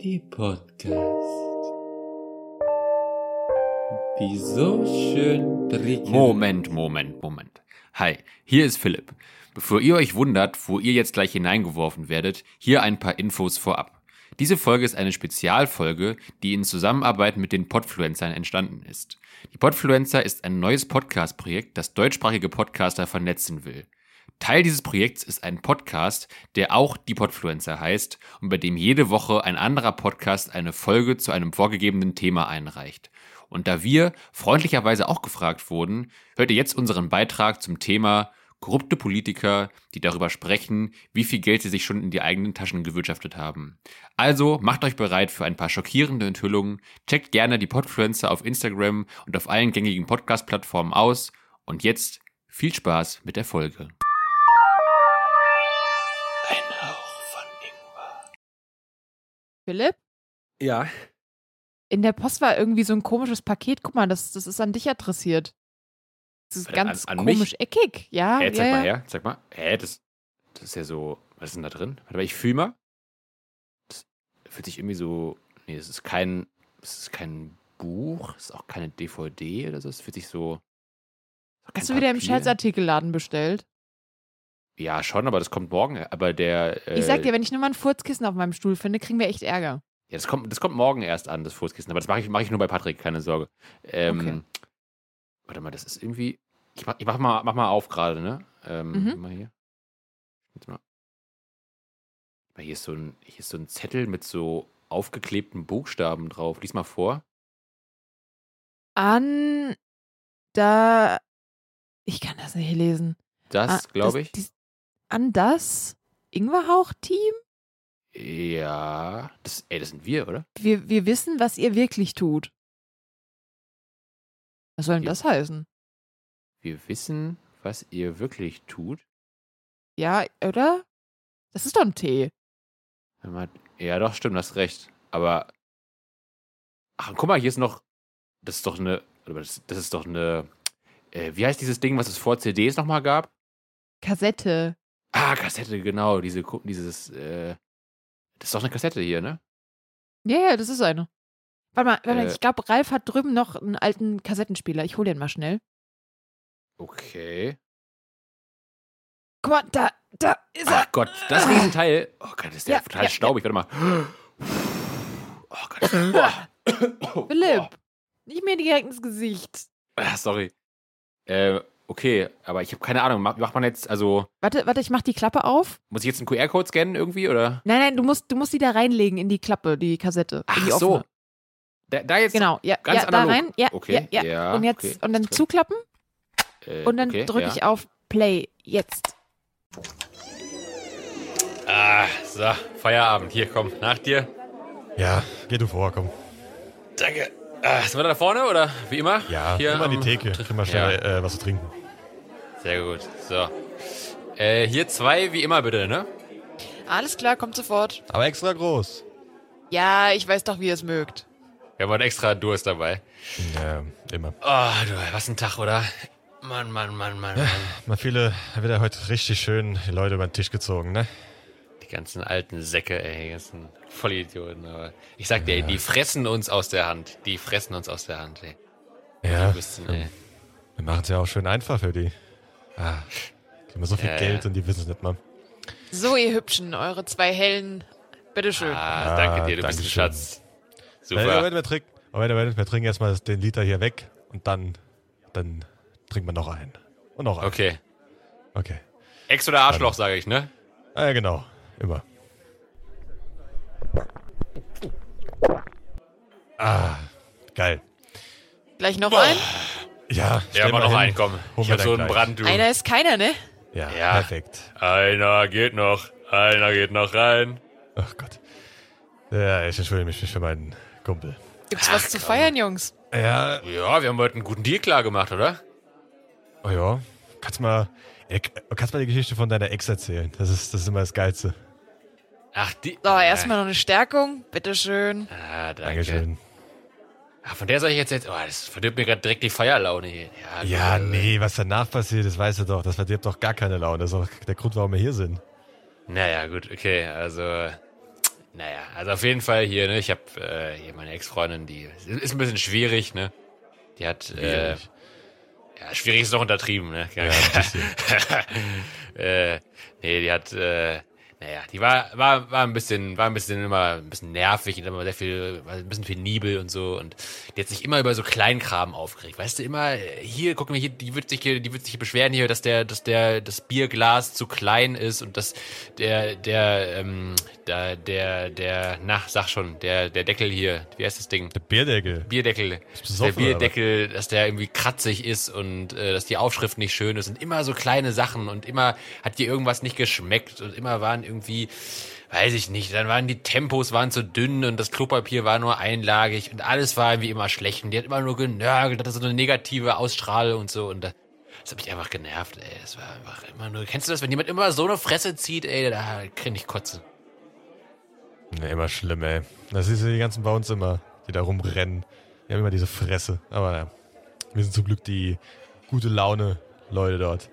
Die Podcast. Die so schön prickelnd. Moment, Moment, Moment. Hi, hier ist Philipp. Bevor ihr euch wundert, wo ihr jetzt gleich hineingeworfen werdet, hier ein paar Infos vorab. Diese Folge ist eine Spezialfolge, die in Zusammenarbeit mit den Podfluencern entstanden ist. Die Podfluencer ist ein neues Podcast-Projekt, das deutschsprachige Podcaster vernetzen will. Teil dieses Projekts ist ein Podcast, der auch die Podfluencer heißt und bei dem jede Woche ein anderer Podcast eine Folge zu einem vorgegebenen Thema einreicht. Und da wir freundlicherweise auch gefragt wurden, hört ihr jetzt unseren Beitrag zum Thema korrupte Politiker, die darüber sprechen, wie viel Geld sie sich schon in die eigenen Taschen gewirtschaftet haben. Also macht euch bereit für ein paar schockierende Enthüllungen, checkt gerne die Podfluencer auf Instagram und auf allen gängigen Podcast-Plattformen aus und jetzt viel Spaß mit der Folge. Ein Hauch von Ingwer. Philipp, Ja. in der Post war irgendwie so ein komisches Paket. Guck mal, das, das ist an dich adressiert. Das ist An- ganz an mich? komisch eckig. Ja, Hä, ja, zeig ja. mal her, zeig mal. Hä, das, das ist ja so, was ist denn da drin? Warte mal, ich fühl mal. Das fühlt sich irgendwie so, nee, das ist kein, das ist kein Buch, das ist auch keine DVD oder so, es fühlt sich so. Hast du wieder im. Scherzartikelladen bestellt? Ja, schon, aber das kommt morgen. Aber der. Äh, Ich sag dir, wenn ich nur mal ein Furzkissen auf meinem Stuhl finde, kriegen wir echt Ärger. Ja, das kommt, das kommt morgen erst an, das Fußkissen. Aber das mache ich, mach ich nur bei Patrick, keine Sorge. Ähm, Okay. Warte mal, das ist irgendwie. Ich mach, ich mach, mal, mach mal auf gerade, ne? Ähm, Mhm. Mal hier. Jetzt mal. Mal Hier ist, so ein, hier ist so ein Zettel mit so aufgeklebten Buchstaben drauf. Lies mal vor. An da. Ich kann das nicht lesen. Das, Ah, glaube ich. dies- an das Ingwerhauch-Team? ja. Das, ey, das sind wir, oder? Wir, wir wissen, was ihr wirklich tut. Was soll denn Wir- das heißen? Wir wissen, was ihr wirklich tut. Ja, oder? Das ist doch ein Tee. Ja, doch, stimmt, hast recht. Aber. Ach, guck mal, hier ist noch. Das ist doch eine. das ist doch eine. Äh, wie heißt dieses Ding, was es vor CDs nochmal gab? Kassette. Ah, Kassette, genau. Diese, dieses. Äh, das ist doch eine Kassette hier, ne? Ja, ja, das ist eine. Warte mal, warte mal Äh. ich glaube, Ralf hat drüben noch einen alten Kassettenspieler. Ich hole den mal schnell. Okay. Guck mal, da, da ist er. Ach Gott, das Riesenteil. Oh Gott, ist der Ja, total ja, staubig. Warte mal. Oh Gott. Boah. Philipp, nicht mehr direkt ins Gesicht. Ah, sorry. Äh, okay, aber ich habe keine Ahnung. Macht, man jetzt, also, Warte, warte, ich mach die Klappe auf. muss ich jetzt einen QR-Code scannen irgendwie, oder? Nein, nein, du musst, du musst die da reinlegen in die Klappe, die Kassette. Ach die so. offene. Da, da jetzt. Genau, ja, Ganz ja da rein. Ja, Okay, ja, ja. ja, und jetzt, okay, und dann zuklappen Äh, und dann okay, drücke ja. ich auf Play. Jetzt. Ah, so, Feierabend. Hier, komm, nach dir. Ja, geh du vor, komm. Danke. Ah, sind wir da vorne oder wie immer? Ja, hier immer an die Theke. Krieg mal schnell äh, was zu trinken. Sehr gut. So. Äh, hier zwei wie immer bitte, ne? Alles klar, kommt sofort. Aber extra groß. Ja, ich weiß doch, wie ihr es mögt. Wir haben heute extra Durst dabei. Ja, immer. Oh, du, was ein Tag, oder? Mann, Mann, Mann, Mann, Mann. Mal viele, wieder heute richtig schön die Leute über den Tisch gezogen, ne? Die ganzen alten Säcke, ey, die ganzen Vollidioten. Aber ich sag dir, ey, die fressen uns aus der Hand. Die fressen uns aus der Hand, ey. Ja, bist ein, ey. wir machen es ja auch schön einfach für die. Ah, wir so viel Ja, Geld und die wissen es nicht mal. So, ihr Hübschen, eure zwei hellen. Bitteschön. Ah, danke dir, du bist ein. Schatz. Super. Super. Wir, wir, trinken, wir, wir, wir trinken erstmal den Liter hier weg und dann, dann trinken wir noch einen. Und noch einen. Okay. Okay. Ex oder Arschloch, sage ich, ne? Ah, ja, genau. Immer. Ah, geil. Gleich noch ein? Ja, Ja, mal noch hin. einen, komm. Ich hab so einen. Brand, du. Einer ist keiner, ne? Ja, Ja. perfekt. Einer geht noch. Einer geht noch rein. Ach Gott. Ja, ich entschuldige mich für meinen Kumpel. Gibt's was zu feiern, Jungs? Ja, Ja, wir haben heute einen guten Deal klar gemacht, oder? oh ja. Kannst mal, ey, kannst mal die Geschichte von deiner Ex erzählen. Das ist, das ist immer das Geilste. Ach, die. So, erstmal noch eine Stärkung. Bitteschön. Ah, danke. Dankeschön. Ah, von der soll ich jetzt jetzt. Oh, das verdirbt mir gerade direkt die Feierlaune hier. Ja, Ja, gut. nee, was danach passiert, das weißt du doch. Das verdirbt doch gar keine Laune. Das ist auch der Grund, warum wir hier sind. Naja, gut, okay, also, naja, also auf jeden Fall hier, ne, ich habe äh, hier meine Ex-Freundin, die ist ein bisschen schwierig, ne, die hat, äh, Schwierig. ja, schwierig ist noch untertrieben, ne, Ja, bisschen. äh, nee, die hat, äh, naja, die war, war, war ein bisschen, war ein bisschen immer ein bisschen nervig und immer sehr viel, war ein bisschen penibel und so und die hat sich immer über so Kleinkram aufgeregt. Weißt du, immer, hier, guck mal hier, die wird sich hier, die wird sich hier beschweren hier, dass der, dass der, das Bierglas zu klein ist und dass der, der, ähm, der, der, der, na, sag schon, der, der Deckel hier, wie heißt das Ding? Der Bierdeckel. Bierdeckel, der Bierdeckel, dass der irgendwie kratzig ist und äh, dass die Aufschrift nicht schön ist und immer so kleine Sachen und immer hat dir irgendwas nicht geschmeckt und immer waren irgendwie, weiß ich nicht, dann waren die Tempos waren zu dünn und das Klopapier war nur einlagig und alles war irgendwie immer schlecht und die hat immer nur genörgelt, hatte so eine negative Ausstrahlung und so und das, das hat mich einfach genervt, ey, es war einfach immer nur, kennst du das, wenn jemand immer so eine Fresse zieht, ey, da kann ich kotzen. Ne, immer schlimm, ey. Das ist ja die ganzen bei uns immer, die da rumrennen. Die haben immer diese Fresse. Aber ja, wir sind zum Glück die gute Laune Leute dort.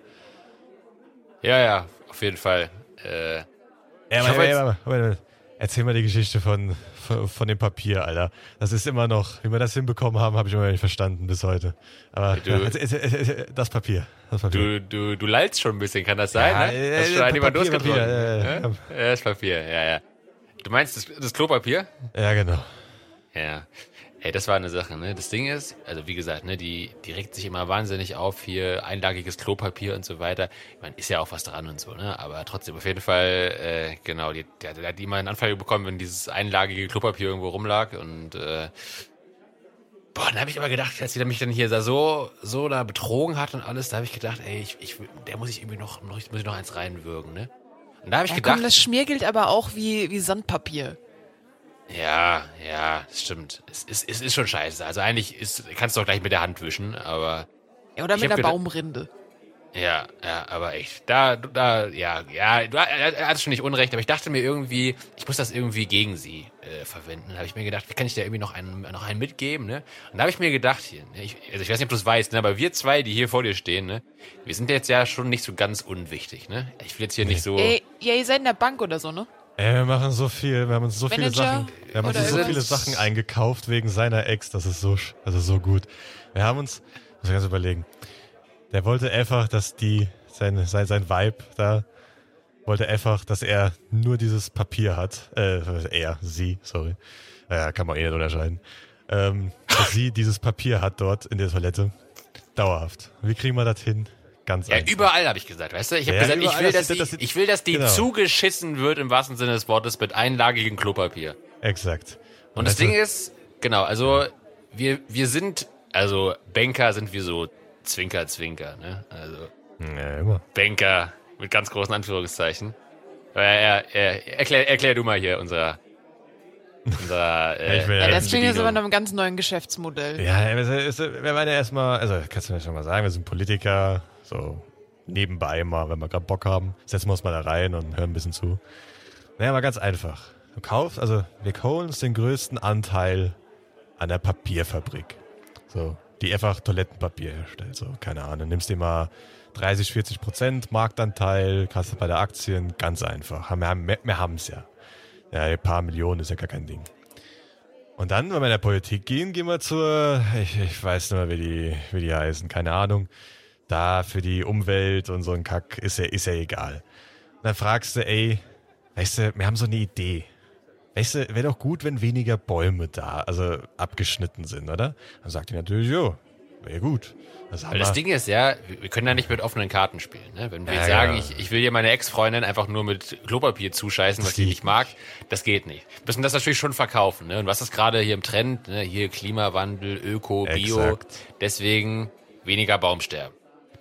Ja, ja, auf jeden Fall. Äh, Ja, aber, aber, aber, aber, erzähl mal die Geschichte von, von, von dem Papier, Alter. Das ist immer noch, wie wir das hinbekommen haben, habe ich immer noch nicht verstanden bis heute. Aber Du- ja, erzähl- erzähl- erzähl- das Papier. Das Papier. Du, du, du lallst schon ein bisschen, kann das sein? Ja, ne? Hast du schon an jemand Papier, durchgetrunken? Papier, ne? ja, das Papier, ja, ja. Du meinst das, das Klopapier? Ja, genau. Ja. Ey, das war eine Sache, ne? Das Ding ist, also wie gesagt, ne, die, die regt sich immer wahnsinnig auf, hier einlagiges Klopapier und so weiter. Ich meine, ist ja auch was dran und so, ne? Aber trotzdem, auf jeden Fall, äh, genau, die, die, die hat immer einen Anfall bekommen, wenn dieses einlagige Klopapier irgendwo rumlag und äh, Boah, dann habe ich immer gedacht, als sie mich dann hier da so, so da betrogen hat und alles, da habe ich gedacht, ey, ich, ich, der muss ich irgendwie noch, noch, muss ich noch eins reinwürgen, ne? Und da habe ich Ja, gedacht, komm, das schmiergelt aber auch wie, wie Sandpapier. Ja, ja, das stimmt. Es ist, es ist schon scheiße. Also eigentlich ist, kannst du auch gleich mit der Hand wischen, aber Ja, oder mit der gedacht- Baumrinde. ja, ja, aber echt, da, da, ja, ja, du er, er hat schon nicht unrecht, aber ich dachte mir irgendwie, ich muss das irgendwie gegen sie äh, verwenden. Da habe ich mir gedacht, wie kann ich da irgendwie noch einen, noch einen mitgeben, ne? Und da habe ich mir gedacht, hier, ne, ich, also ich weiß nicht, ob du es weißt, ne, aber wir zwei, die hier vor dir stehen, ne, wir sind jetzt ja schon nicht so ganz unwichtig, ne? Ich will jetzt hier nicht so. Ey, ja, ihr seid in der Bank oder so, ne? Ey, wir machen so viel, wir haben uns so viele Manager Sachen, wir haben uns so viele? Sachen eingekauft wegen seiner Ex, das ist so, ist so gut. Wir haben uns, muss ich ganz überlegen, der wollte einfach, dass die, sein, sein, sein Vibe da, wollte einfach, dass er nur dieses Papier hat, äh, er, sie, sorry, ja, kann man eh nicht unterscheiden, ähm, dass sie dieses Papier hat dort in der Toilette, dauerhaft. Wie kriegen wir das hin? Ganz Ja, einfach. überall habe ich gesagt, weißt du? Ich habe Ja, gesagt, ich will, das- dass, das- die, das- ich will, dass die genau. zugeschissen wird im wahrsten Sinne des Wortes mit einlagigem Klopapier. Exakt. Und das weißt du, Ding ist, genau, also wir, wir sind, also Banker sind wir so Zwinker, Zwinker, ne? Also Ja, immer. Banker mit ganz großen Anführungszeichen. Aber er, er, erklär, erklär du mal hier unser, unser äh, Ja, Ja, das klingt jetzt aber nach einem ganz neuen Geschäftsmodell. Ja, ist- wir meinen ja erstmal, also kannst du mir schon mal sagen, wir sind Politiker, so nebenbei mal, wenn wir gerade Bock haben, setzen wir uns mal da rein und hören ein bisschen zu. Naja, mal ganz einfach. Du kaufst, also wir holen uns den größten Anteil an der Papierfabrik. So, die einfach Toilettenpapier herstellt. So, keine Ahnung, nimmst dir mal 30, 40 Prozent Marktanteil, kannst du bei der Aktien, ganz einfach. Wir haben wir, haben's ja. Ja, ein paar Millionen ist ja gar kein Ding. Und dann, wenn wir in der Politik gehen, gehen wir zur, ich, ich weiß nicht mehr, wie die, wie die heißen, keine Ahnung. Da für die Umwelt und so ein Kack ist ja, ist ja egal. Und dann fragst du, ey, weißt du, wir haben so eine Idee. Weißt du, wäre doch gut, wenn weniger Bäume da, also abgeschnitten sind, oder? Dann sagt die natürlich, jo, wäre gut. Das Weil das wir- Ding ist ja, wir können da nicht mit offenen Karten spielen. Ne? Wenn wir Ja, jetzt sagen, ja. ich, ich will hier meine Ex-Freundin einfach nur mit Klopapier zuscheißen, was Das sie nicht mag, das geht nicht. Wir müssen das natürlich schon verkaufen. Ne? Und was ist gerade hier im Trend? Ne? Hier Klimawandel, Öko, Bio. Exakt. Deswegen weniger Baumsterben.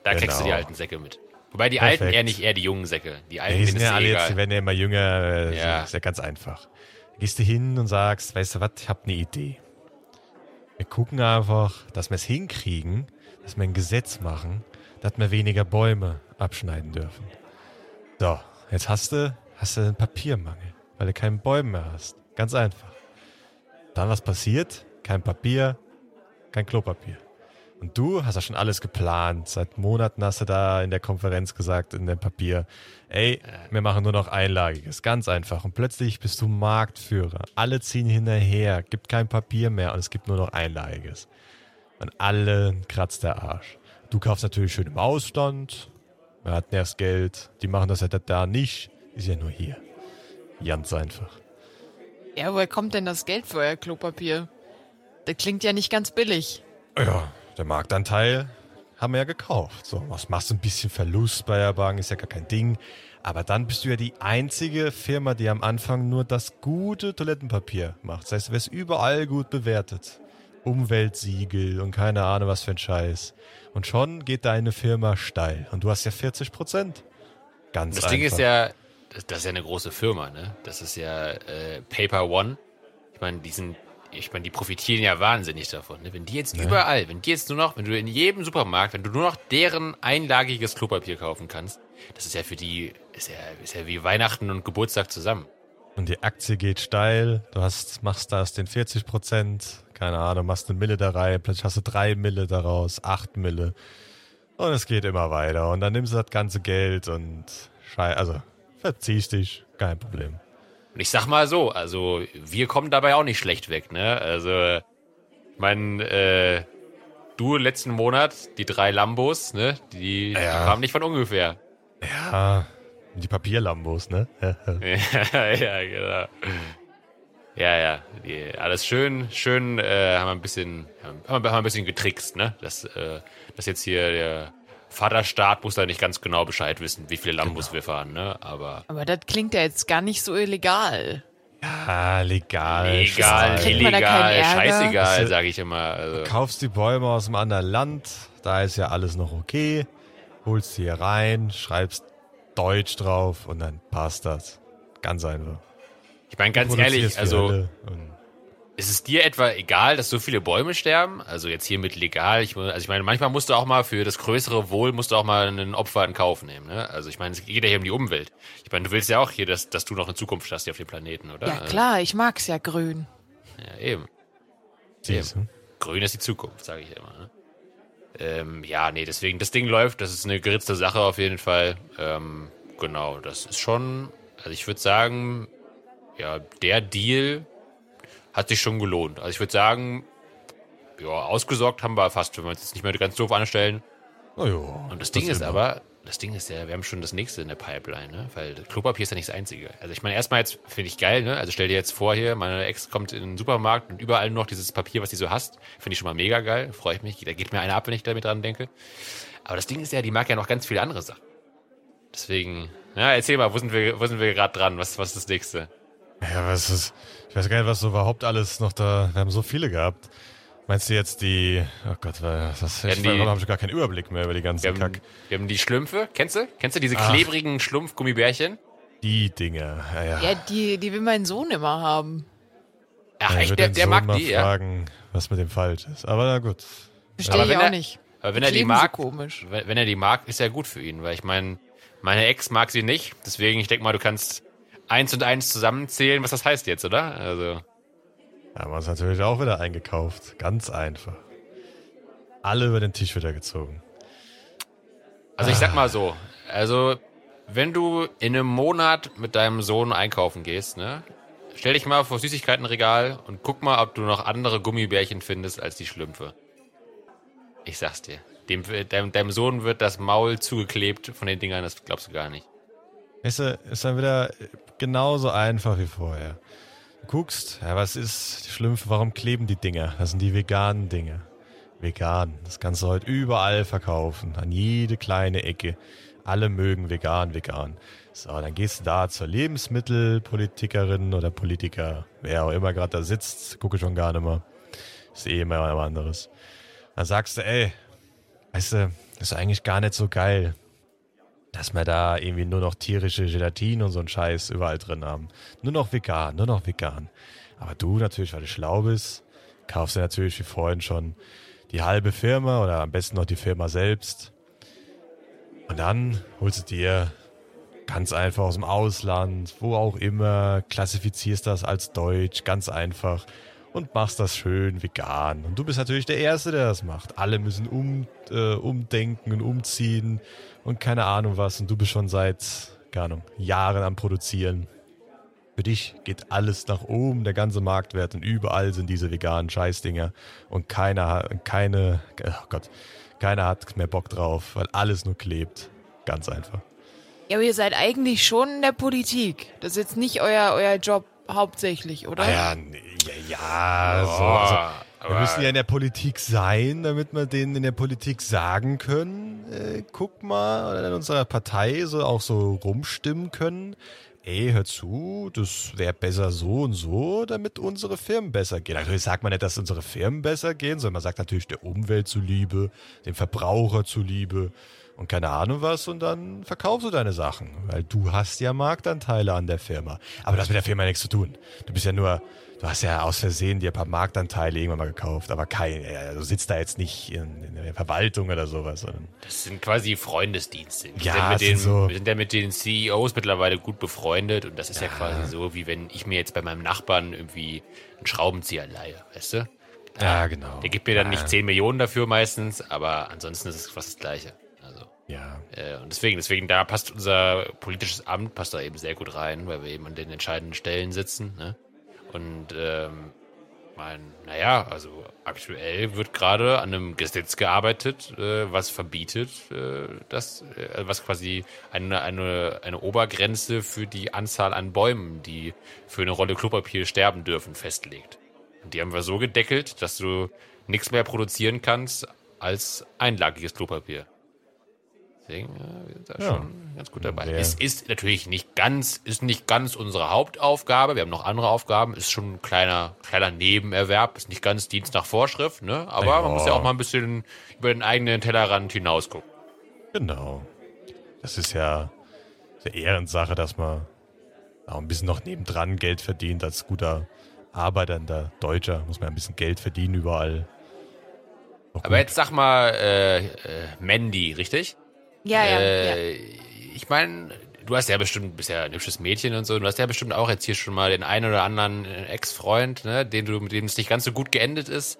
Da kriegst du Genau. die alten Säcke mit. Wobei die Perfekt. Alten eher nicht, eher die jungen Säcke. Die Alten, Ja, die sind ja alle jetzt, die egal. werden ja immer jünger. äh, Ja. Ist ja ganz einfach. Gehst du hin und sagst, weißt du was, ich hab eine Idee. Wir gucken einfach, dass wir es hinkriegen, dass wir ein Gesetz machen, dass wir weniger Bäume abschneiden dürfen. So, jetzt hast du, hast du einen Papiermangel, weil du keinen Bäume mehr hast. Ganz einfach. Dann was passiert? Kein Papier, kein Klopapier. Und du hast ja schon alles geplant. Seit Monaten hast du da in der Konferenz gesagt, in dem Papier, ey, wir machen nur noch Einlagiges. Ganz einfach. Und plötzlich bist du Marktführer. Alle ziehen hinterher, gibt kein Papier mehr und es gibt nur noch Einlagiges. Und alle kratzt der Arsch. Du kaufst natürlich schön im Ausland. Er hat nervs Geld. Die machen das ja da nicht. Ist ja nur hier. Ganz einfach. Ja, woher kommt denn das Geld für euer Klopapier? Das klingt ja nicht ganz billig. Ja, der Marktanteil haben wir ja gekauft. So, was machst du ein bisschen Verlust bei der Bank, ist ja gar kein Ding. Aber dann bist du ja die einzige Firma, die am Anfang nur das gute Toilettenpapier macht. Das heißt, du wirst überall gut bewertet. Umweltsiegel und keine Ahnung was für ein Scheiß. Und schon geht deine Firma steil. Und du hast ja 40 Prozent. Ganz Das einfach. Ding ist ja, das, ist ja eine große Firma, ne? Das ist ja äh, Paper One. Ich meine, die sind, ich meine, die profitieren ja wahnsinnig davon. Ne? Wenn die jetzt überall, wenn die jetzt nur noch, wenn du in jedem Supermarkt, wenn du nur noch deren einlagiges Klopapier kaufen kannst, das ist ja für die, ist ja, ist ja wie Weihnachten und Geburtstag zusammen. Und die Aktie geht steil. Du hast, machst da aus den 40 Prozent, keine Ahnung, machst eine Mille da rein, plötzlich hast du drei Mille daraus, acht Mille. Und es geht immer weiter. Und dann nimmst du das ganze Geld und schei also verziehst dich, kein Problem. Und ich sag mal so, also wir kommen dabei auch nicht schlecht weg, ne? Also, mein, äh, du letzten Monat, die drei Lambos, ne? Die, Ja. die kamen nicht von ungefähr. Ja, die Papierlambos, ne? ja, ja, genau. Ja, ja, die, alles schön, schön, äh, haben wir ein bisschen, haben wir, haben wir ein bisschen getrickst, ne? Das, äh, das jetzt hier der Vaterstaat muss da nicht ganz genau Bescheid wissen, wie viele Lambos wir fahren, ne? Aber Aber das klingt ja jetzt gar nicht so illegal. Ah, legal. legal, illegal, scheißegal, Also- sage ich immer. Also. Kaufst die Bäume aus einem anderen Land, da ist ja alles noch okay. Holst sie hier rein, schreibst Deutsch drauf und dann passt das. Ganz einfach. Ich meine, ganz ehrlich, also ist es dir etwa egal, dass so viele Bäume sterben? Also jetzt hier mit legal, ich, also ich meine, manchmal musst du auch mal für das größere Wohl, musst du auch mal einen Opfer in Kauf nehmen. Ne? Also ich meine, es geht ja hier um die Umwelt. Ich meine, du willst ja auch hier, dass, dass du noch eine Zukunft hast hier auf dem Planeten, oder? Ja, klar, ich mag's ja grün. Also, ja, eben. siehst du. Grün ist die Zukunft, sage ich immer. Ne? Ähm, ja, nee, deswegen, das Ding läuft, das ist eine geritzte Sache auf jeden Fall. Ähm, genau, das ist schon, also ich würde sagen, ja, der Deal hat sich schon gelohnt. Also ich würde sagen, ja, ausgesorgt haben wir fast, wenn wir uns jetzt nicht mehr ganz doof anstellen. Oh, ja, Und das Ding ist immer. aber, das Ding ist ja, wir haben schon das nächste in der Pipeline, ne? Weil Klopapier ist ja nicht das einzige. Also ich meine, erstmal jetzt finde ich geil, ne? Also stell dir jetzt vor hier, meine Ex kommt in den Supermarkt und überall nur noch dieses Papier, was die so hasst. Finde ich schon mal mega geil, freue ich mich. Da geht mir einer ab, wenn ich damit dran denke. Aber das Ding ist ja, die mag ja noch ganz viele andere Sachen. Deswegen, ja, erzähl mal, wo sind wir, wo sind wir gerade dran? Was, was ist das nächste? Ja, was ist. Ich weiß gar nicht, was so überhaupt alles noch da. Wir haben so viele gehabt. Meinst du jetzt die. Oh Gott, was, ich Ja, die- habe schon gar keinen Überblick mehr über die ganzen Wir haben, Kack. wir haben die Schlümpfe, kennst du? Kennst du diese Ach. klebrigen Schlumpfgummibärchen? Die Dinge. Ja, ja. Ja, die, die will mein Sohn immer haben. Ach Ja, ich echt, der, den der Sohn mag mal die, ja. fragen, was mit dem falsch ist. Aber na gut. Verstehe ich auch er- nicht. Aber wenn er die mag, so komisch. wenn wenn er die mag, ist ja gut für ihn, weil ich meine, meine Ex mag sie nicht, deswegen ich denke mal, du kannst eins und eins zusammenzählen, was das heißt jetzt, oder? Also Haben wir uns natürlich auch wieder eingekauft. Ganz einfach. Alle über den Tisch wieder gezogen. Also ich sag mal so, also wenn du in einem Monat mit deinem Sohn einkaufen gehst, ne? Stell dich mal vor Süßigkeitenregal und guck mal, ob du noch andere Gummibärchen findest als die Schlümpfe. Ich sag's dir. Dem, deinem, deinem Sohn wird das Maul zugeklebt von den Dingern, das glaubst du gar nicht. Ist, äh, ist dann wieder genauso einfach wie vorher. Du guckst, ja, was ist die Schlümpfe, warum kleben die Dinger? Das sind die veganen Dinge. Vegan. Das kannst du heute überall verkaufen. An jede kleine Ecke. Alle mögen vegan, vegan. So, dann gehst du da zur Lebensmittelpolitikerin oder Politiker, wer auch immer gerade da sitzt, gucke schon gar nicht mehr. Ist eh immer was anderes. Dann sagst du, ey, weißt du, ist eigentlich gar nicht so geil dass wir da irgendwie nur noch tierische Gelatine und so einen Scheiß überall drin haben. Nur noch vegan, nur noch vegan. Aber du natürlich, weil du schlau bist, kaufst du natürlich wie vorhin schon die halbe Firma oder am besten noch die Firma selbst. Und dann holst du dir ganz einfach aus dem Ausland, wo auch immer, klassifizierst das als Deutsch, ganz einfach und machst das schön vegan. Und du bist natürlich der Erste, der das macht. Alle müssen um, äh, umdenken und umziehen und keine Ahnung was. Und du bist schon seit, keine Ahnung, Jahren am Produzieren. Für dich geht alles nach oben, der ganze Marktwert und überall sind diese veganen Scheißdinger und keiner hat, keine, oh Gott, keiner hat mehr Bock drauf, weil alles nur klebt. Ganz einfach. Ja, aber ihr seid eigentlich schon in der Politik. Das ist jetzt nicht euer, euer Job hauptsächlich, oder? Ah ja, ja, ja, so, also, wir müssen ja in der Politik sein, damit wir denen in der Politik sagen können, äh, guck mal, oder in unserer Partei so auch so rumstimmen können. Ey, hör zu, das wäre besser so und so, damit unsere Firmen besser gehen. Natürlich sagt man nicht, dass unsere Firmen besser gehen, sondern man sagt natürlich der Umwelt zuliebe, dem Verbraucher zuliebe und keine Ahnung was und dann verkaufst du deine Sachen, weil du hast ja Marktanteile an der Firma. Aber das hat mit der Firma nichts zu tun. Du bist ja nur, du hast ja aus Versehen dir ein paar Marktanteile irgendwann mal gekauft, aber kein, du sitzt da jetzt nicht in, in der Verwaltung oder sowas. Sondern Das sind quasi Freundesdienste. Wir Ja, sind, mit den, so- wir sind ja mit den CEOs mittlerweile gut befreundet und das ist ja. quasi so, wie wenn ich mir jetzt bei meinem Nachbarn irgendwie einen Schraubenzieher leihe, weißt du? ja, genau. Der gibt mir dann ja, nicht 10 Millionen dafür meistens, aber ansonsten ist es fast das Gleiche. Ja, äh, und deswegen, deswegen, da passt unser politisches Amt, passt da eben sehr gut rein, weil wir eben an den entscheidenden Stellen sitzen. Ne? Und ähm, mein, naja, also aktuell wird gerade an einem Gesetz gearbeitet, äh, was verbietet, äh, das, äh, was quasi eine, eine, eine Obergrenze für die Anzahl an Bäumen, die für eine Rolle Klopapier sterben dürfen, festlegt. Und die haben wir so gedeckelt, dass du nichts mehr produzieren kannst als einlagiges Klopapier. Deswegen äh, wir sind da Ja. schon ganz gut dabei. Wer- Es ist natürlich nicht ganz, ist nicht ganz unsere Hauptaufgabe. Wir haben noch andere Aufgaben. Ist schon ein kleiner, kleiner Nebenerwerb. Ist nicht ganz Dienst nach Vorschrift, ne? Aber Ja. man muss ja auch mal ein bisschen über den eigenen Tellerrand hinausgucken. genau. Das ist ja eine Ehrensache, dass man auch ein bisschen noch nebendran Geld verdient. Als guter arbeitender Deutscher muss man ein bisschen Geld verdienen überall. Aber gut. jetzt sag mal, äh, äh, Mandy, richtig? Ja, ja, ja. äh, Ich meine, du hast ja bestimmt, bist ja ein hübsches Mädchen und so, du hast ja bestimmt auch jetzt hier schon mal den einen oder anderen äh, Ex-Freund, ne, den du, mit dem es nicht ganz so gut geendet ist.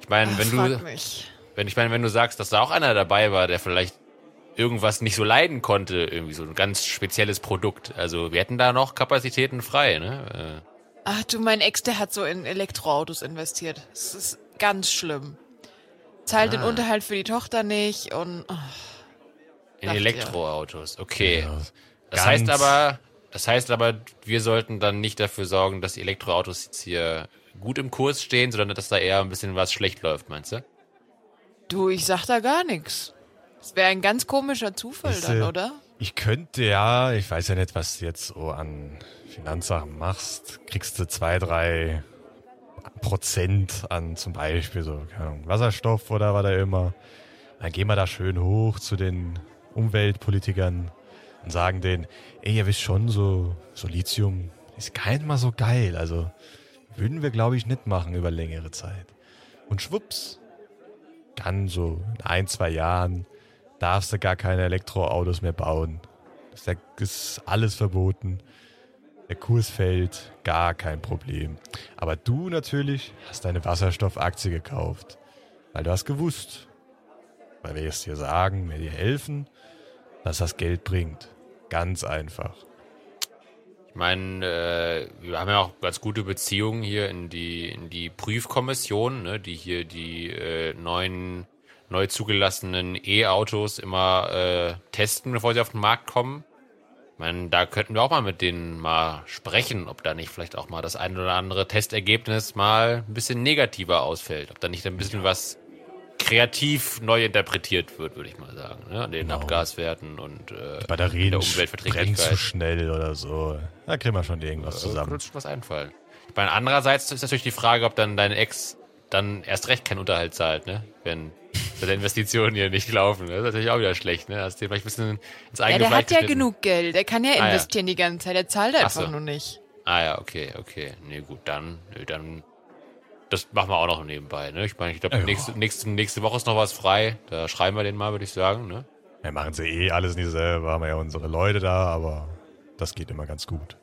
Ich meine, wenn du, mich. wenn ich meine, wenn du sagst, dass da auch einer dabei war, der vielleicht irgendwas nicht so leiden konnte, irgendwie so ein ganz spezielles Produkt. Also wir hätten da noch Kapazitäten frei, ne? Ach du, mein Ex, der hat so in Elektroautos investiert. Das ist ganz schlimm. Zahlt Ah. den Unterhalt für die Tochter nicht und oh, Äh, in Dachte, Elektroautos. Okay. Ja, Das heißt aber, das heißt aber, wir sollten dann nicht dafür sorgen, dass die Elektroautos jetzt hier gut im Kurs stehen, sondern dass da eher ein bisschen was schlecht läuft, meinst du? du, ich sag da gar nichts. Das wäre ein ganz komischer Zufall Ist, dann, äh, oder? Ich könnte ja, ich weiß ja nicht, was du jetzt so an Finanzsachen machst. Kriegst du zwei, drei Prozent an zum Beispiel so keine Ahnung, Wasserstoff oder was da immer. Dann gehen wir da schön hoch zu den Umweltpolitikern und sagen denen, ey, ihr wisst schon, so, so Lithium ist gar nicht mal so geil. Also würden wir, glaube ich, nicht machen über längere Zeit. Und schwupps, dann so in ein, zwei Jahren darfst du gar keine Elektroautos mehr bauen. Das ist alles verboten. Der Kurs fällt, gar kein Problem. Aber du natürlich hast deine Wasserstoffaktie gekauft, weil du hast gewusst, weil wir es dir sagen, wir dir helfen, dass das Geld bringt. Ganz einfach. Ich meine, äh, wir haben ja auch ganz gute Beziehungen hier in die, in die Prüfkommission, ne, die hier die äh, neuen, neu zugelassenen E-Autos immer äh, testen, bevor sie auf den Markt kommen. Ich meine, da könnten wir auch mal mit denen mal sprechen, ob da nicht vielleicht auch mal das ein oder andere Testergebnis mal ein bisschen negativer ausfällt. Ob da nicht ein bisschen was kreativ neu interpretiert wird, würde ich mal sagen, ne? an den Genau. Abgaswerten und äh, Batterien der brennen Umweltverträglichkeit. zu schnell oder so. Da kriegen wir schon irgendwas Zusammen. zusammen. Könnte schon was einfallen. Ich meine, andererseits ist natürlich die Frage, ob dann dein Ex dann erst recht keinen Unterhalt zahlt, ne? Wenn seine Investitionen hier nicht laufen. Das ist natürlich auch wieder schlecht, ne? Hast du vielleicht ein bisschen ins Ja, eigene der Fleisch hat ja genug Geld. Der kann ja Ah, ja. investieren die ganze Zeit. Der zahlt einfach so. nur nicht. Ah ja, okay, okay. Nee, gut, dann, nee, dann, das machen wir auch noch nebenbei, ne? Ich meine, ich glaube, Ja. nächste, nächste, nächste Woche ist noch was frei. Da schreiben wir den mal, würde ich sagen, ne? Wir machen sie eh alles nicht selber, haben wir ja unsere Leute da, aber das geht immer ganz gut.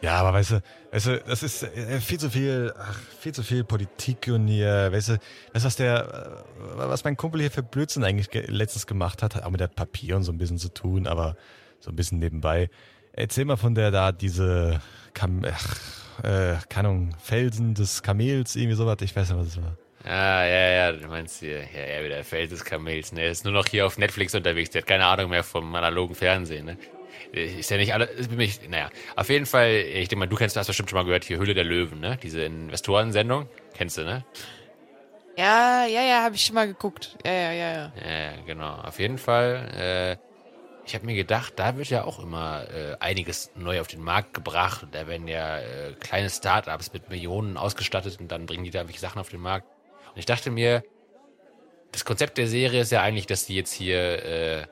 Ja, aber weißt du, weißt du, das ist äh, viel zu viel, ach, viel zu viel Politik und hier, weißt du, du, was der, äh, was mein Kumpel hier für Blödsinn eigentlich ge letztens gemacht hat, hat auch mit der Papier und so ein bisschen zu tun, aber so ein bisschen nebenbei. Erzähl mal von der da, diese, Kam ach, äh, keine Ahnung, Felsen des Kamels, irgendwie sowas, ich weiß nicht, was es war. Ah, ja, ja, du meinst hier, ja, ja, wieder Feld des Kamels, ne? Er ist nur noch hier auf Netflix unterwegs, der hat keine Ahnung mehr vom analogen Fernsehen, ne? Ist ja nicht alle, ist mich, naja, auf jeden Fall, ich denke mal, du kennst, hast bestimmt schon mal gehört, hier Hülle der Löwen, ne? Diese Investorensendung, kennst du, ne? Ja, ja, ja, habe ich schon mal geguckt. Ja, ja, ja, ja. Ja, genau. Auf jeden Fall, äh, ich habe mir gedacht, da wird ja auch immer äh, einiges neu auf den Markt gebracht. Da werden ja äh, kleine Startups mit Millionen ausgestattet und dann bringen die da welche Sachen auf den Markt. Und ich dachte mir, das Konzept der Serie ist ja eigentlich, dass die jetzt hier äh,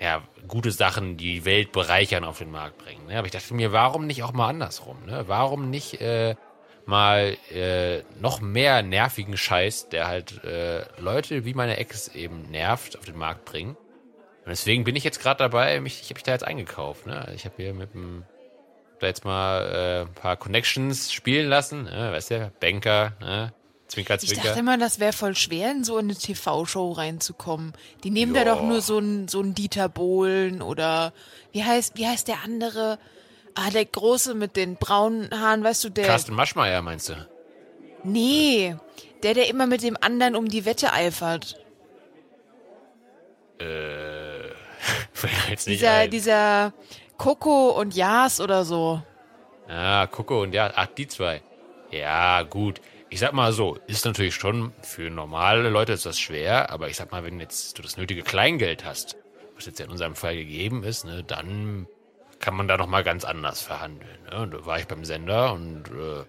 ja, gute Sachen, die Welt bereichern, auf den Markt bringen. Ne? Aber ich dachte mir, warum nicht auch mal andersrum? Ne? Warum nicht äh, mal äh, noch mehr nervigen Scheiß, der halt äh, Leute wie meine Ex eben nervt, auf den Markt bringen? Und deswegen bin ich jetzt gerade dabei, mich, ich habe mich da jetzt eingekauft. Ne? Ich habe hier mit dem da jetzt mal äh, ein paar Connections spielen lassen, ne? weißt du, Banker, ne? Zwinker, Ich Zwinker. dachte immer, das wäre voll schwer, in so eine TV-Show reinzukommen. Die nehmen da Ja. doch nur so einen so einen Dieter Bohlen oder wie heißt, wie heißt der andere? Ah, der Große mit den braunen Haaren, weißt du, der. Carsten Maschmeyer meinst du? Nee, der, der immer mit dem anderen um die Wette eifert. Äh, fällt nicht Dieser, ein. dieser Coco und Jas oder so. Ah, Coco und ja, ach, die zwei. Ja, gut. Ich sag mal so, ist natürlich schon für normale Leute ist das schwer, aber ich sag mal, wenn jetzt du das nötige Kleingeld hast, was jetzt ja in unserem Fall gegeben ist, ne, dann kann man da noch mal ganz anders verhandeln. Ne? Und da war ich beim Sender und äh,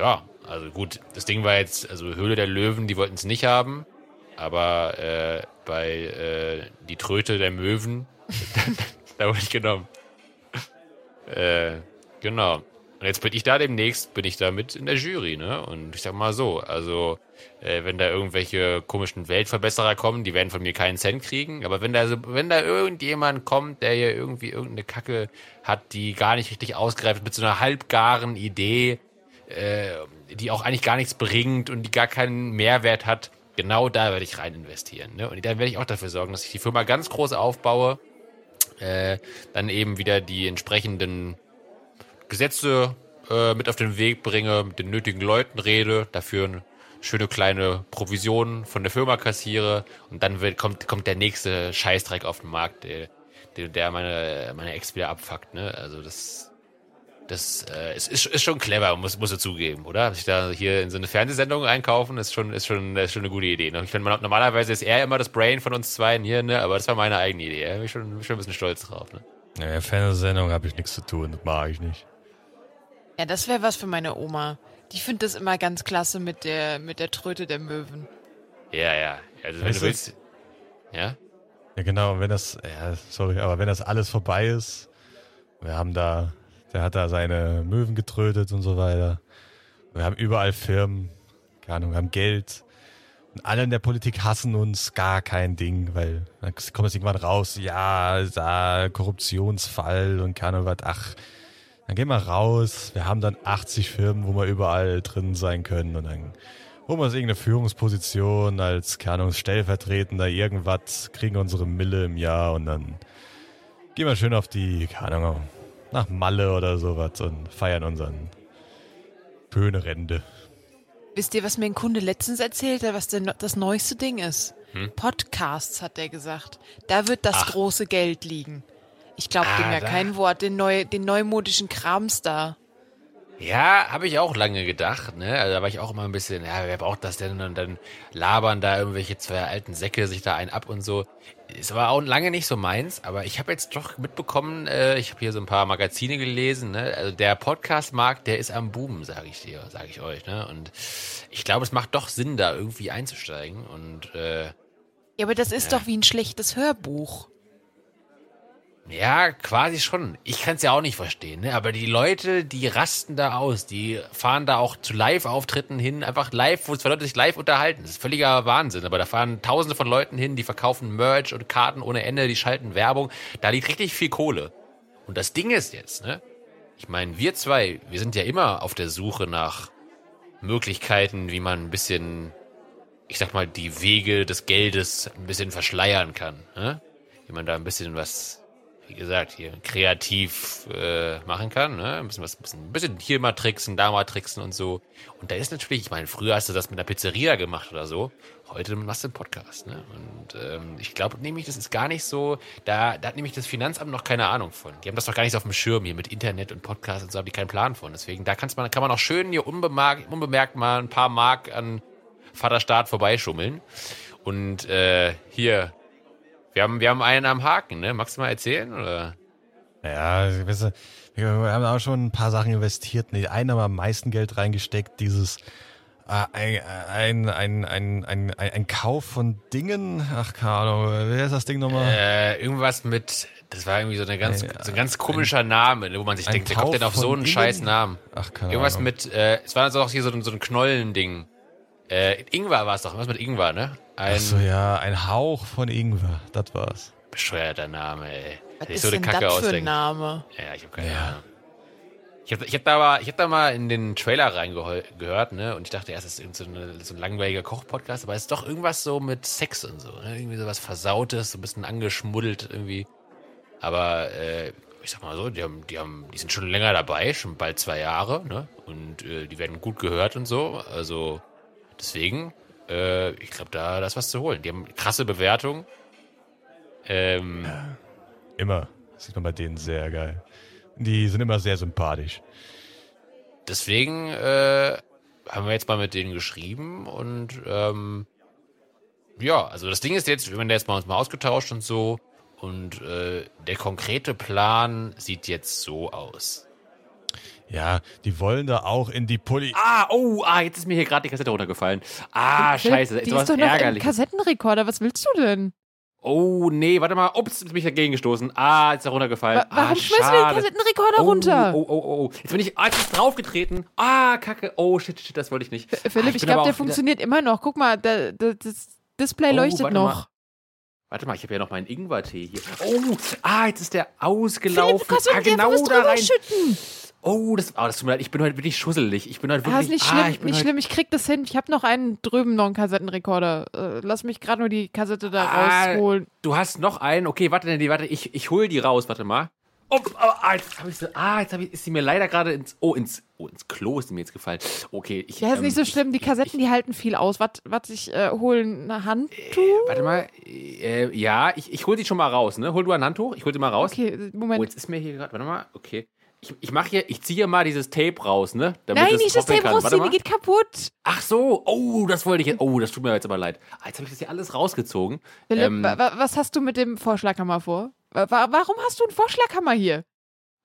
ja, also gut, das Ding war jetzt, also Höhle der Löwen, die wollten es nicht haben, aber äh, bei äh, die Tröte der Möwen, da wurde ich genommen. Äh, genau. Und jetzt bin ich da demnächst, bin ich da mit in der Jury, ne? Und ich sag mal so, also äh, wenn da irgendwelche komischen Weltverbesserer kommen, die werden von mir keinen Cent kriegen. Aber wenn da so, wenn da irgendjemand kommt, der hier irgendwie irgendeine Kacke hat, die gar nicht richtig ausgreift, mit so einer halbgaren Idee, äh, die auch eigentlich gar nichts bringt und die gar keinen Mehrwert hat, genau da werde ich rein investieren. Ne? Und dann werde ich auch dafür sorgen, dass ich die Firma ganz groß aufbaue, äh, dann eben wieder die entsprechenden Gesetze äh, mit auf den Weg bringe, mit den nötigen Leuten rede, dafür eine schöne kleine Provision von der Firma kassiere und dann wird, kommt, kommt der nächste Scheißdreck auf den Markt, der, der, meine, meine Ex wieder abfuckt. Ne? Also das, das äh, es ist, ist schon clever, muss, muss ich zugeben, oder? Sich da hier in so eine Fernsehsendung einkaufen, ist schon, ist schon, ist schon eine gute Idee. Ne? Ich finde, normalerweise ist er immer das Brain von uns zwei hier, ne? aber das war meine eigene Idee. Da bin ich schon, bin schon ein bisschen stolz drauf. Ne? Naja, Fernsehsendung habe ich nichts zu tun, das mag ich nicht. Ja, das wäre was für meine Oma. Die findet das immer ganz klasse mit der, mit der Tröte der Möwen. Ja, ja. Also wenn Weißt du willst. Ja? Ja, genau, wenn das, ja, sorry, aber wenn das alles vorbei ist, wir haben da, der hat da seine Möwen getrötet und so weiter. Wir haben überall Firmen, keine Ahnung, wir haben Geld. Und alle in der Politik hassen uns, gar kein Ding, weil dann kommt es irgendwann raus, ja, da Korruptionsfall und keine Ahnung was, ach, dann gehen wir raus, wir haben dann 80 Firmen, wo wir überall drin sein können und dann holen wir uns irgendeine Führungsposition als, keine Ahnung, Stellvertretender, irgendwas, kriegen unsere Mille im Jahr und dann gehen wir schön auf die, keine Ahnung, nach Malle oder sowas und feiern unseren schöne Rente. Wisst ihr, was mir ein Kunde letztens erzählt hat, was denn das neueste Ding ist? Hm? Podcasts, hat er gesagt. Da wird das Ach. große Geld liegen. Ich glaube Ah, dem ja da- kein Wort, den, neu, den neumodischen Krams da. Ja, habe ich auch lange gedacht, ne? Also da war ich auch immer ein bisschen, ja, wer braucht das denn? Und dann labern da irgendwelche zwei alten Säcke sich da einen ab und so. Ist aber auch lange nicht so meins, aber ich habe jetzt doch mitbekommen, äh, ich habe hier so ein paar Magazine gelesen, ne? Also der Podcast-Markt, der ist am Boom, sage ich dir, sage ich euch, ne? Und ich glaube, es macht doch Sinn, da irgendwie einzusteigen und äh, Ja, aber das ist Ja. doch wie ein schlechtes Hörbuch. Ja, quasi schon. Ich kann es ja auch nicht verstehen, ne? aber die Leute, die rasten da aus, die fahren da auch zu Live-Auftritten hin, einfach live, wo zwei Leute sich live unterhalten. Das ist völliger Wahnsinn, aber da fahren tausende von Leuten hin, die verkaufen Merch und Karten ohne Ende, die schalten Werbung. Da liegt richtig viel Kohle. Und das Ding ist jetzt, ne? Ich meine, wir zwei, wir sind ja immer auf der Suche nach Möglichkeiten, wie man ein bisschen, ich sag mal, die Wege des Geldes ein bisschen verschleiern kann. Ne? Wie man da ein bisschen was, wie gesagt, hier kreativ äh, machen kann. Ne? Ein bisschen was, ein bisschen, hier mal tricksen, da mal tricksen und so. Und da ist natürlich, ich meine, früher hast du das mit einer Pizzeria gemacht oder so. Heute machst du einen Podcast. Ne? Und ähm, ich glaube nämlich, das ist gar nicht so, da, da hat nämlich das Finanzamt noch keine Ahnung von. Die haben das doch gar nicht so auf dem Schirm hier mit Internet und Podcast und so, haben die keinen Plan von. Deswegen, da kann's man, kann man auch schön hier unbemerkt, unbemerkt mal ein paar Mark an Vaterstaat vorbeischummeln. Und äh, hier, wir haben, wir haben einen am Haken, ne? Magst du mal erzählen? Oder? Ja, du, wir haben auch schon ein paar Sachen investiert. Nee, einen haben wir am meisten Geld reingesteckt, dieses äh, ein, ein, ein, ein, ein, ein, ein Kauf von Dingen. Ach, Ahnung, wer ist das Ding nochmal? Äh, irgendwas mit, das war irgendwie so, eine ganz, Ein- so ein ganz komischer Name, wo man sich ein denkt, wer kommt denn auf so einen Dingen? scheiß Namen? Ach, keine Irgendwas Ahnung. mit, äh, es war so auch hier so, ein- so ein Knollending. Äh, Ingwer war es doch, irgendwas mit Ingwer, ne? Ein Ach so, ja, ein Hauch von Ingwer, das war's. bescheuerter Name, ey. Was ist so eine denn Kacke das für ein. Name? Ja, ich habe keine Ja. Ahnung. Ich habe ich hab da, mal- ich hab da mal in den Trailer reingehört, ne? Und ich dachte erst, das ist irgend so, eine, so ein langweiliger Koch-Podcast, aber es ist doch irgendwas so mit Sex und so, ne? Irgendwie sowas Versautes, so ein bisschen angeschmuddelt irgendwie. Aber äh, ich sag mal so, die, haben, die, haben, die sind schon länger dabei, schon bald zwei Jahre, ne? Und äh, die werden gut gehört und so. Also deswegen, äh, ich glaube, da, da ist was zu holen. Die haben krasse Bewertungen. Ähm, Immer. Das sieht man bei denen sehr geil. Die sind immer sehr sympathisch. deswegen äh, haben wir jetzt mal mit denen geschrieben und ähm, ja, also das Ding ist jetzt, wir haben jetzt mal uns mal ausgetauscht und so und äh, der konkrete Plan sieht jetzt so aus. Ja, die wollen da auch in die Poli. Ah, oh, ah, jetzt ist mir hier gerade die Kassette runtergefallen. Ah, Philipp, scheiße, Die ist doch noch im ärgerlich. Kassettenrekorder. Was willst du denn? Oh, nee, warte mal. Ups, jetzt bin ich dagegen gestoßen. Ah, jetzt ist er runtergefallen. Wa warum ah, schmeißt du den. Kassettenrekorder oh, runter? Oh, oh, oh, oh. Jetzt bin ich, ah, jetzt ist draufgetreten. Ah, kacke. Oh, shit, shit, das wollte ich nicht. Ah, Philipp, ich bin glaube, der funktioniert immer noch. Guck mal, da, da, das Display Oh, leuchtet warte noch. mal. Warte mal, ich habe ja noch meinen Ingwertee hier. Oh, ah, jetzt ist der ausgelaufen. Philipp, du kannst doch ah, nicht genau da rein. schütten. Oh, das, ah, das tut mir leid. Ich bin heute wirklich schusselig. Ich bin heute Ah, wirklich. ist nicht ah, schlimm, ich bin nicht schlimm. Ich krieg das hin. Ich habe noch einen drüben, noch einen Kassettenrekorder. Äh, lass mich gerade nur die Kassette da Ah, rausholen. Du hast noch einen. Okay, warte, nee, warte, ich, ich hol die raus. Warte mal. Oh, ah, ah, jetzt habe ich sie. Ah, jetzt ich, ist sie mir leider gerade ins. Oh, ins. Oh, ins Klo ist sie mir jetzt gefallen. Okay, ich. Ja, ist ähm, nicht so ich- schlimm. Die ich- Kassetten, die halten viel aus. Was, was ich äh, holen, eine Handtuch? Warte mal. Äh, ja, ich, ich hol die schon mal raus, ne? Hol du ein Handtuch. Ich hol die mal raus. Okay, Oh, Moment. jetzt ist mir hier gerade. Warte mal. Okay. Ich, ich mache hier. Ich ziehe hier mal dieses Tape raus, ne? Damit Nein, nicht das Tape kann. Rausziehen, die geht kaputt. Ach so. Oh, das wollte ich jetzt. Oh, das tut mir jetzt aber leid. Ah, jetzt habe ich das hier alles rausgezogen. Philipp, Ähm, wa- wa- was hast du mit dem Vorschlaghammer vor? Wa- wa- Warum hast du einen Vorschlaghammer hier?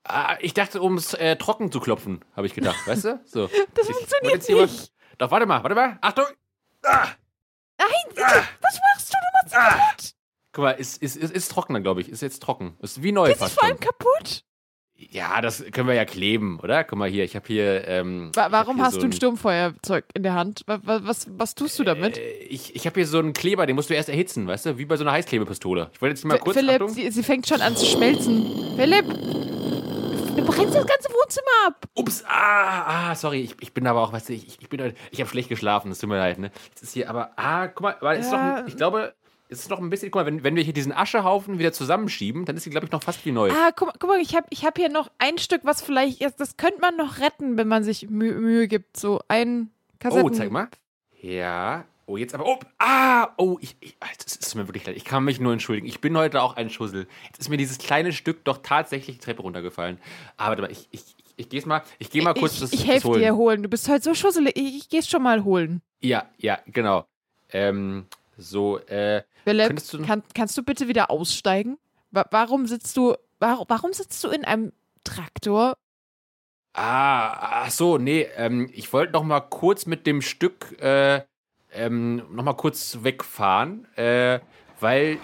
Ah, ich dachte, um es äh, trocken zu klopfen, habe ich gedacht, weißt du? So. Das Ich- funktioniert hier was- nicht. Doch, warte mal, warte mal. Achtung! Ah, Nein, was machst du? Du machst ah. kaputt. Guck mal, ist, ist, ist, ist trockener, glaube ich. Ist jetzt trocken. Ist wie neu fast vor allem kaputt? Ja, das können wir ja kleben, oder? Guck mal hier, ich habe hier. Ähm, warum hier hast so du ein Sturmfeuerzeug in der Hand? Wa wa was, was tust du damit? Äh, ich ich habe hier so einen Kleber, den musst du erst erhitzen, weißt du? Wie bei so einer Heißklebepistole. Ich wollte jetzt mal kurz. Philipp, sie, sie fängt schon an zu schmelzen. Philipp, du brennst das ganze Wohnzimmer ab. Ups, ah, ah, sorry, ich, ich bin aber auch, weißt du, ich, ich bin heute, ich habe schlecht geschlafen, das tut mir leid, ne? Jetzt ist hier aber, ah, guck mal, aber es ist Ja. doch, ich glaube, ist noch ein bisschen, guck mal, wenn, wenn wir hier diesen Aschehaufen wieder zusammenschieben, dann ist sie, glaube ich, noch fast wie neu. Ah, guck, mal- guck mal, ich habe ich hab hier noch ein Stück, was vielleicht, das könnte man noch retten, wenn man sich Mü Mühe gibt. So ein Kassetten. oh, zeig mal. Ja. Oh, jetzt aber, oh, ah, oh, ich, ich, ah, das ist mir wirklich leid. Ich kann mich nur entschuldigen. Ich bin heute auch ein Schussel. Jetzt ist mir dieses kleine Stück doch tatsächlich die Treppe runtergefallen. Aber warte mal, ich, ich, ich, geh's mal, ich gehe mal kurz ich, das, ich helfe dir holen. Du bist heute so schusselig. Ich, ich geh's schon mal holen. Ja, ja, genau. Ähm, so, äh, Philipp, du- kann, kannst du bitte wieder aussteigen? Wa warum sitzt du, warum, warum sitzt du in einem Traktor? Ah, ach so, nee, ähm, ich wollte noch mal kurz mit dem Stück äh, ähm, noch mal kurz wegfahren, äh, weil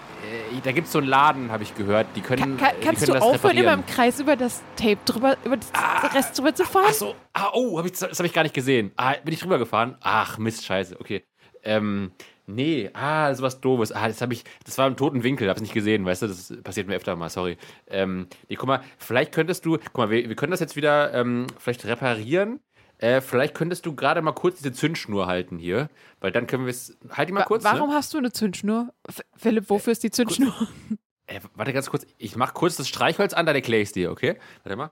äh, da gibt's so einen Laden, habe ich gehört, die können, Ka die kannst können du aufhören, immer reparieren. im Kreis über das Tape drüber, über das Rest drüber zu fahren? Ach so, ah, oh, hab ich, das habe ich gar nicht gesehen. Ah, bin ich drüber gefahren? Ach, Mist, scheiße, okay. Ähm, nee, ah, sowas doofes. Ah, das habe ich, das war im toten Winkel, hab's nicht gesehen, weißt du, das passiert mir öfter mal, sorry. Ähm, nee, guck mal, vielleicht könntest du, guck mal, wir, wir können das jetzt wieder ähm, vielleicht reparieren. Äh, vielleicht könntest du gerade mal kurz diese Zündschnur halten hier, weil dann können wir es. Halt die mal Wa- kurz. Warum Ne? hast du eine Zündschnur? F Philipp, wofür ist die Zündschnur? Äh, warte ganz kurz, ich mach kurz das Streichholz an, dann erkläre ich dir, okay? Warte mal.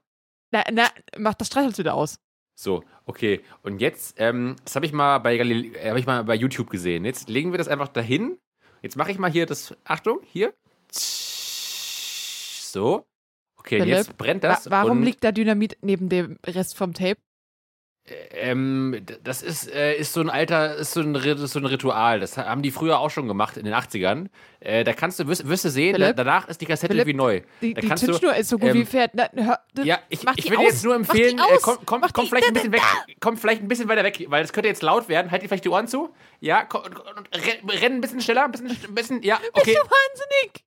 Na, na, mach das Streichholz wieder aus. So, okay. Und jetzt, ähm, das habe ich mal bei Galile äh, habe ich mal bei YouTube gesehen. Jetzt legen wir das einfach dahin. Jetzt mache ich mal hier das. Achtung, hier. So. Okay, Philipp, jetzt brennt Wa das. warum und, liegt da Dynamit neben dem Rest vom Tape? Ähm, das ist, äh, ist so ein alter, ist so ein, Ri- so ein Ritual. Das haben die früher auch schon gemacht in den 80ern. Äh, da kannst du, wirst, wirst du sehen, da, danach ist die Kassette Philipp? wie neu. Die, Da die kannst du, Zündschnur ist so gut ähm, wie Pferd. Na, hör, Ja, ich, ich aus. jetzt nur empfehlen, äh, komm, komm, komm vielleicht ein bisschen weg, komm vielleicht ein bisschen weiter weg, weil das könnte jetzt laut werden. Halt dir vielleicht die Ohren zu. Ja, komm, renn, renn ein bisschen schneller, ein bisschen, ein bisschen, ja, okay. Bist du wahnsinnig?